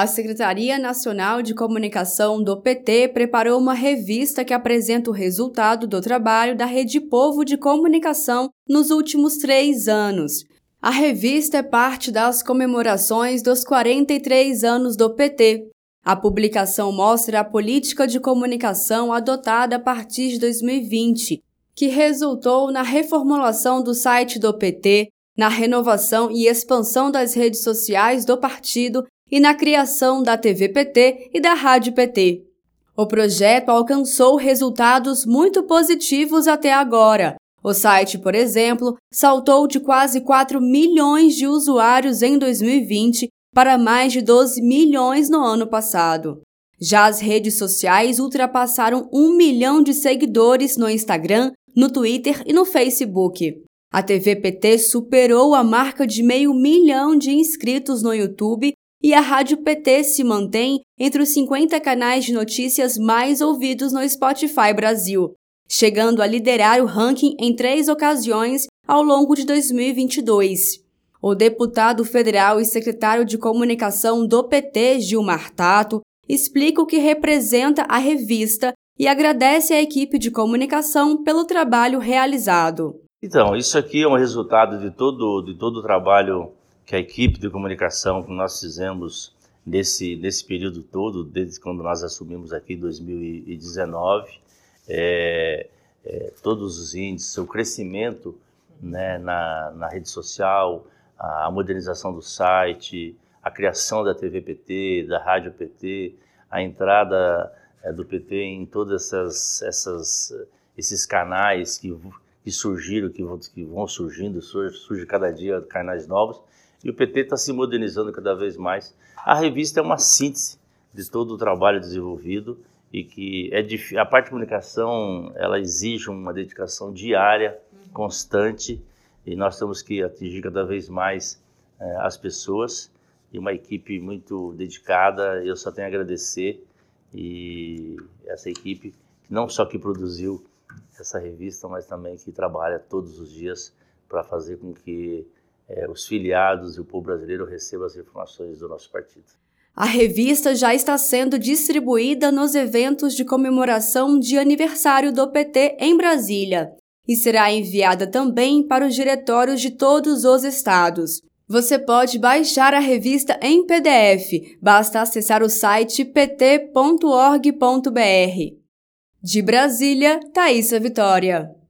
A Secretaria Nacional de Comunicação do PT preparou uma revista que apresenta o resultado do trabalho da Rede Povo de Comunicação nos últimos três anos. A revista é parte das comemorações dos 43 anos do PT. A publicação mostra a política de comunicação adotada a partir de 2020, que resultou na reformulação do site do PT, na renovação e expansão das redes sociais do partido e na criação da TV PT e da Rádio PT. O projeto alcançou resultados muito positivos até agora. O site, por exemplo, saltou de quase 4 milhões de usuários em 2020 para mais de 12 milhões no ano passado. Já as redes sociais ultrapassaram 1 milhão de seguidores no Instagram, no Twitter e no Facebook. A TV PT superou a marca de meio milhão de inscritos no YouTube e a Rádio PT se mantém entre os 50 canais de notícias mais ouvidos no Spotify Brasil, chegando a liderar o ranking em três ocasiões ao longo de 2022. O deputado federal e secretário de comunicação do PT, Gilmar Tato, explica o que representa a revista e agradece à equipe de comunicação pelo trabalho realizado. Então, isso aqui é um resultado de todo, de todo o trabalho que a equipe de comunicação que nós fizemos nesse, nesse período todo, desde quando nós assumimos aqui em 2019, é, é, todos os índices, o crescimento né, na, na rede social, a modernização do site, a criação da TV PT, da Rádio PT, a entrada é, do PT em todos esses canais que, que surgiram, que vão, que vão surgindo, surge, surge cada dia canais novos e o PT está se modernizando cada vez mais. A revista é uma síntese de todo o trabalho desenvolvido e que é. A parte de comunicação ela exige uma dedicação diária, constante, e nós temos que atingir cada vez mais é, as pessoas e uma equipe muito dedicada. Eu só tenho a agradecer e essa equipe não só que produziu essa revista, mas também que trabalha todos os dias para fazer com que é, os filiados e o povo brasileiro recebam as informações do nosso partido. A revista já está sendo distribuída nos eventos de comemoração de aniversário do PT em Brasília e será enviada também para os diretórios de todos os estados. Você pode baixar a revista em PDF, basta acessar o site pt.org.br. De Brasília, Thaisa Vitória.